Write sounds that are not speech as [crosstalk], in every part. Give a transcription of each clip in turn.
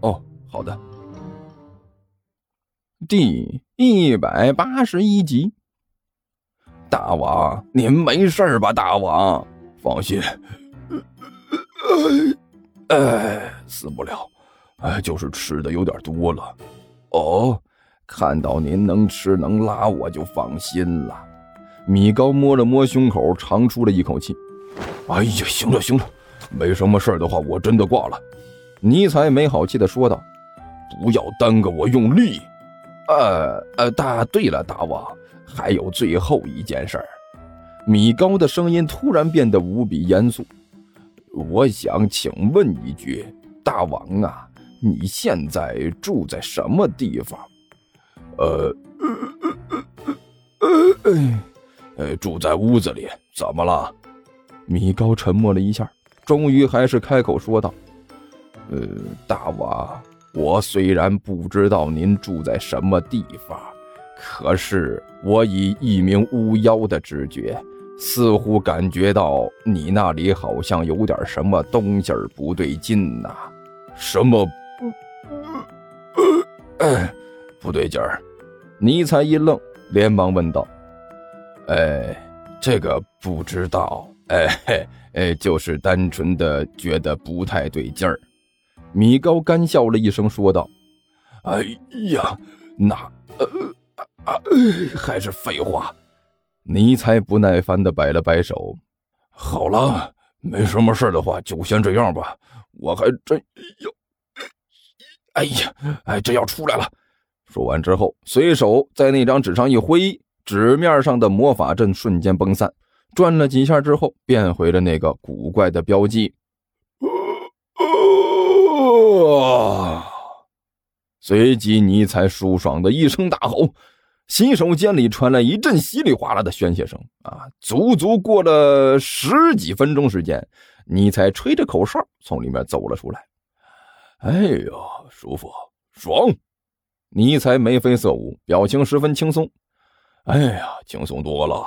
哦，好的。第一百八十一集。大王，您没事吧？大王，放心，哎，死不了，哎，就是吃的有点多了。哦，看到您能吃能拉，我就放心了。米高摸了摸胸口，长出了一口气。哎呀，行了行了，没什么事的话，我真的挂了。尼采没好气的说道：“不要耽搁我用力。”呃呃，大对了，大王。还有最后一件事儿，米高的声音突然变得无比严肃。我想请问一句，大王啊，你现在住在什么地方？呃，呃，住在屋子里。怎么了？米高沉默了一下，终于还是开口说道：“呃，大王，我虽然不知道您住在什么地方。”可是我以一名巫妖的直觉，似乎感觉到你那里好像有点什么东西儿不对劲呐。什么不 [coughs] 对劲儿？尼采一愣，连忙问道：“哎，这个不知道。哎嘿哎，就是单纯的觉得不太对劲儿。”米高干笑了一声，说道：“哎呀，那呃。”还是废话。尼才不耐烦的摆了摆手。好了，没什么事的话，就先这样吧。我还真要……哎呀，哎，这要出来了。说完之后，随手在那张纸上一挥，纸面上的魔法阵瞬间崩散，转了几下之后，变回了那个古怪的标记。随即，尼采舒爽的一声大吼。洗手间里传来一阵稀里哗啦的宣泄声，啊，足足过了十几分钟时间，你才吹着口哨从里面走了出来。哎呦，舒服，爽！尼才眉飞色舞，表情十分轻松。哎呀，轻松多了，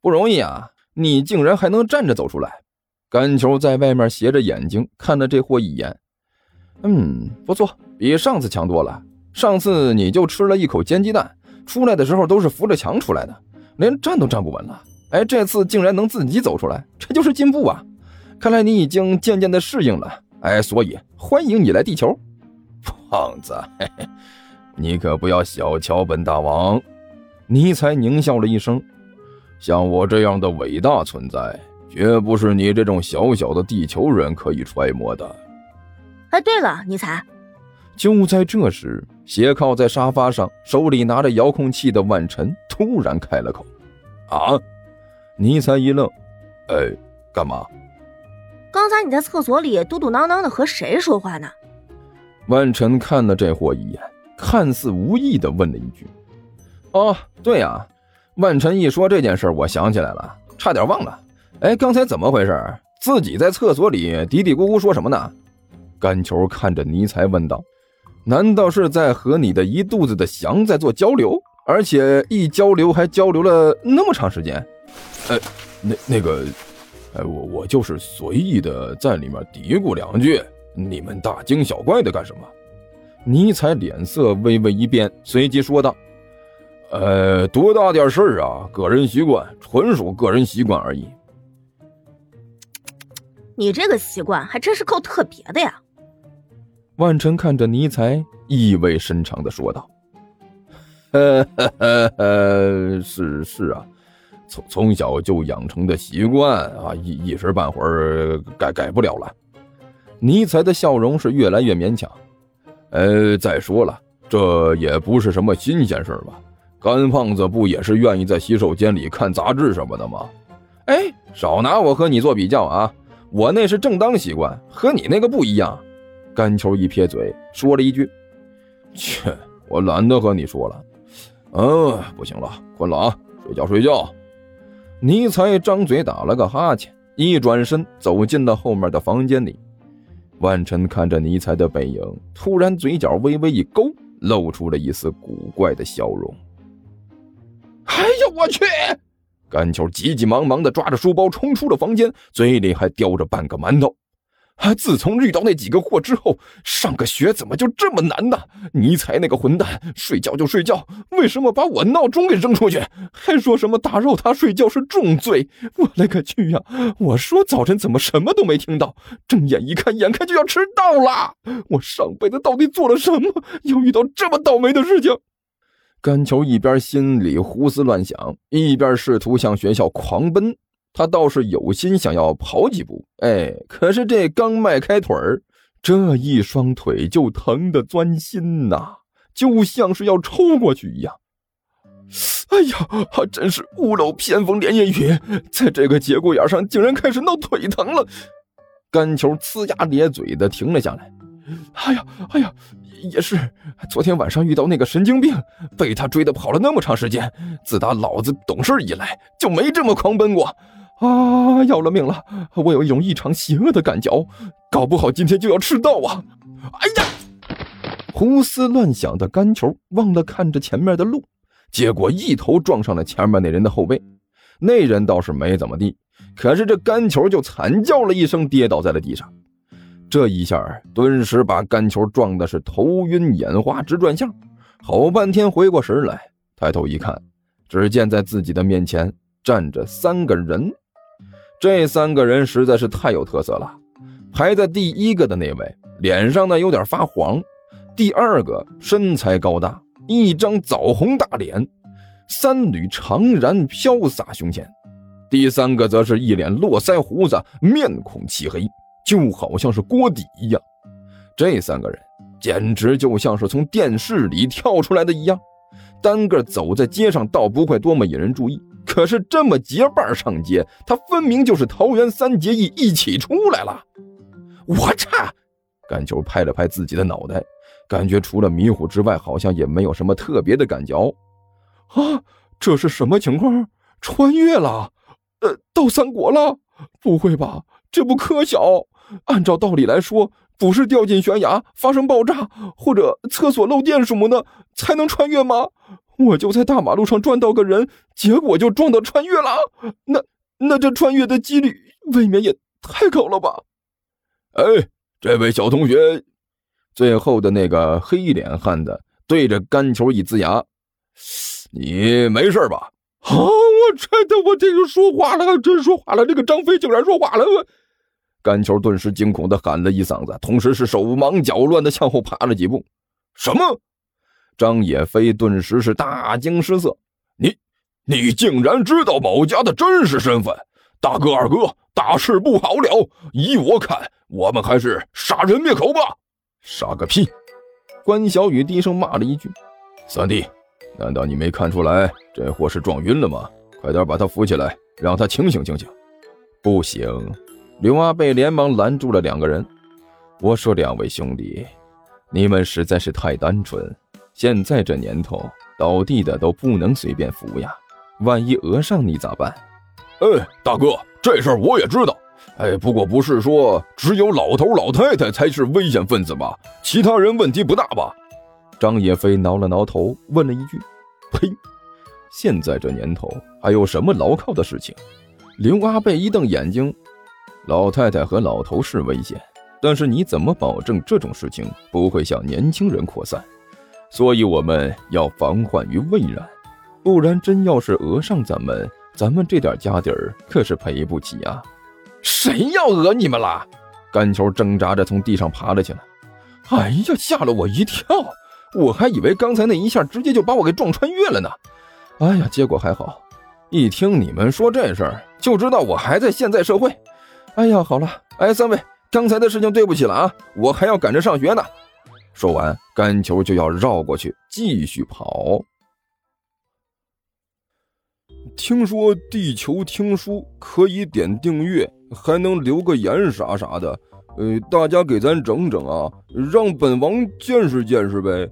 不容易啊！你竟然还能站着走出来。甘球在外面斜着眼睛看了这货一眼，嗯，不错，比上次强多了。上次你就吃了一口煎鸡蛋。出来的时候都是扶着墙出来的，连站都站不稳了。哎，这次竟然能自己走出来，这就是进步啊！看来你已经渐渐的适应了。哎，所以欢迎你来地球，胖子，嘿嘿，你可不要小瞧本大王。尼才狞笑了一声，像我这样的伟大存在，绝不是你这种小小的地球人可以揣摩的。哎，对了，尼采。就在这时，斜靠在沙发上，手里拿着遥控器的万晨突然开了口：“啊！”尼采一愣：“哎，干嘛？”刚才你在厕所里嘟嘟囔囔的和谁说话呢？万晨看了这货一眼，看似无意的问了一句：“哦，对呀。”万晨一说这件事，我想起来了，差点忘了。哎，刚才怎么回事？自己在厕所里嘀嘀咕咕说什么呢？甘球看着尼才问道。难道是在和你的一肚子的翔在做交流，而且一交流还交流了那么长时间？呃，那那个，哎，我我就是随意的在里面嘀咕两句，你们大惊小怪的干什么？尼采脸色微微一变，随即说道：“呃，多大点事儿啊？个人习惯，纯属个人习惯而已。你这个习惯还真是够特别的呀。”万晨看着尼才，意味深长的说道：“呵呵呵呵，是是啊，从从小就养成的习惯啊，一一时半会儿改改不了了。”尼才的笑容是越来越勉强。呃，再说了，这也不是什么新鲜事吧？干胖子不也是愿意在洗手间里看杂志什么的吗？哎，少拿我和你做比较啊！我那是正当习惯，和你那个不一样。甘球一撇嘴，说了一句：“切，我懒得和你说了。嗯，不行了，困了啊，睡觉睡觉。”尼采张嘴打了个哈欠，一转身走进了后面的房间里。万晨看着尼采的背影，突然嘴角微微一勾，露出了一丝古怪的笑容。哎呀，我去！甘球急急忙忙地抓着书包冲出了房间，嘴里还叼着半个馒头。自从遇到那几个货之后，上个学怎么就这么难呢？尼采那个混蛋，睡觉就睡觉，为什么把我闹钟给扔出去？还说什么打扰他睡觉是重罪？我勒个去呀！我说早晨怎么什么都没听到？睁眼一看，眼看就要迟到了。我上辈子到底做了什么，要遇到这么倒霉的事情？甘球一边心里胡思乱想，一边试图向学校狂奔。他倒是有心想要跑几步，哎，可是这刚迈开腿儿，这一双腿就疼得钻心呐，就像是要抽过去一样。哎呀，还真是屋漏偏逢连夜雨，在这个节骨眼上竟然开始闹腿疼了。干球呲牙咧嘴的停了下来。哎呀，哎呀，也是，昨天晚上遇到那个神经病，被他追的跑了那么长时间，自打老子懂事以来就没这么狂奔过。啊！要了命了！我有一种异常邪恶的感觉，搞不好今天就要迟到啊！哎呀！胡思乱想的干球忘了看着前面的路，结果一头撞上了前面那人的后背。那人倒是没怎么地，可是这干球就惨叫了一声，跌倒在了地上。这一下顿时把干球撞的是头晕眼花，直转向。好半天回过神来，抬头一看，只见在自己的面前站着三个人。这三个人实在是太有特色了。排在第一个的那位，脸上呢有点发黄；第二个身材高大，一张枣红大脸，三缕长髯飘洒胸前；第三个则是一脸络腮胡子，面孔漆黑，就好像是锅底一样。这三个人简直就像是从电视里跳出来的一样，单个走在街上倒不会多么引人注意。可是这么结伴上街，他分明就是桃园三结义一起出来了。我擦！甘球拍了拍自己的脑袋，感觉除了迷糊之外，好像也没有什么特别的感觉。啊，这是什么情况？穿越了？呃，到三国了？不会吧？这不科小！按照道理来说，不是掉进悬崖、发生爆炸或者厕所漏电什么的才能穿越吗？我就在大马路上撞到个人，结果就撞到穿越了。那那这穿越的几率未免也太高了吧？哎，这位小同学，最后的那个黑脸汉子对着干球一呲牙：“你没事吧？”啊！我真的，我这个说话了，真说话了。这个张飞竟然说话了！干球顿时惊恐的喊了一嗓子，同时是手忙脚乱的向后爬了几步。什么？张野飞顿时是大惊失色：“你，你竟然知道某家的真实身份？大哥二哥，大事不好了！依我看，我们还是杀人灭口吧！”杀个屁！关小雨低声骂了一句：“三弟，难道你没看出来这货是撞晕了吗？快点把他扶起来，让他清醒清醒。”不行！刘阿贝连忙拦住了两个人：“我说两位兄弟，你们实在是太单纯。”现在这年头，倒地的都不能随便扶呀，万一讹上你咋办？哎，大哥，这事儿我也知道。哎，不过不是说只有老头老太太才是危险分子吧？其他人问题不大吧？张野飞挠了挠头，问了一句：“呸！现在这年头还有什么牢靠的事情？”刘阿贝一瞪眼睛：“老太太和老头是危险，但是你怎么保证这种事情不会向年轻人扩散？”所以我们要防患于未然，不然真要是讹上咱们，咱们这点家底儿可是赔不起啊！谁要讹你们啦？干球挣扎着从地上爬了起来。哎呀，吓了我一跳！我还以为刚才那一下直接就把我给撞穿越了呢。哎呀，结果还好，一听你们说这事儿，就知道我还在现在社会。哎呀，好了，哎，三位，刚才的事情对不起了啊，我还要赶着上学呢。说完，干球就要绕过去继续跑。听说地球听书可以点订阅，还能留个言啥啥的，呃，大家给咱整整啊，让本王见识见识呗。